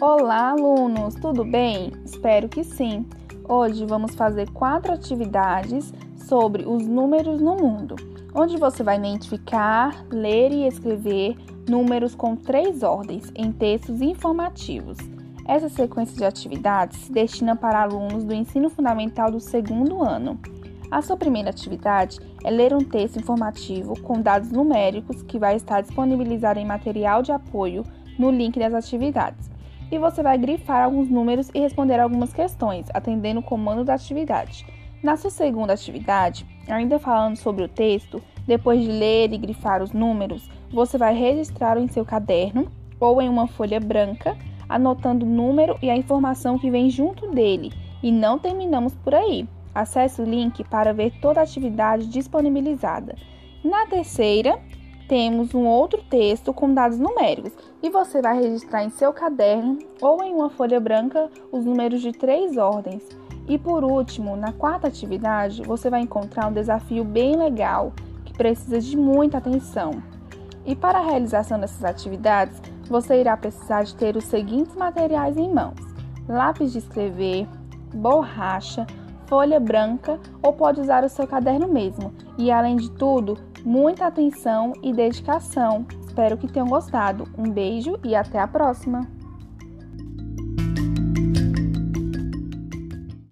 Olá, alunos, tudo bem? Espero que sim. Hoje vamos fazer quatro atividades sobre os números no mundo, onde você vai identificar, ler e escrever números com três ordens em textos informativos. Essa sequência de atividades se destina para alunos do ensino fundamental do segundo ano. A sua primeira atividade é ler um texto informativo com dados numéricos que vai estar disponibilizado em material de apoio no link das atividades. E você vai grifar alguns números e responder algumas questões, atendendo o comando da atividade. Na sua segunda atividade, ainda falando sobre o texto, depois de ler e grifar os números, você vai registrar em seu caderno ou em uma folha branca, anotando o número e a informação que vem junto dele. E não terminamos por aí. Acesse o link para ver toda a atividade disponibilizada. Na terceira, temos um outro texto com dados numéricos e você vai registrar em seu caderno ou em uma folha branca os números de três ordens. E por último, na quarta atividade, você vai encontrar um desafio bem legal que precisa de muita atenção. E para a realização dessas atividades, você irá precisar de ter os seguintes materiais em mãos: lápis de escrever, borracha, folha branca ou pode usar o seu caderno mesmo. E além de tudo, muita atenção e dedicação. Espero que tenham gostado. Um beijo e até a próxima!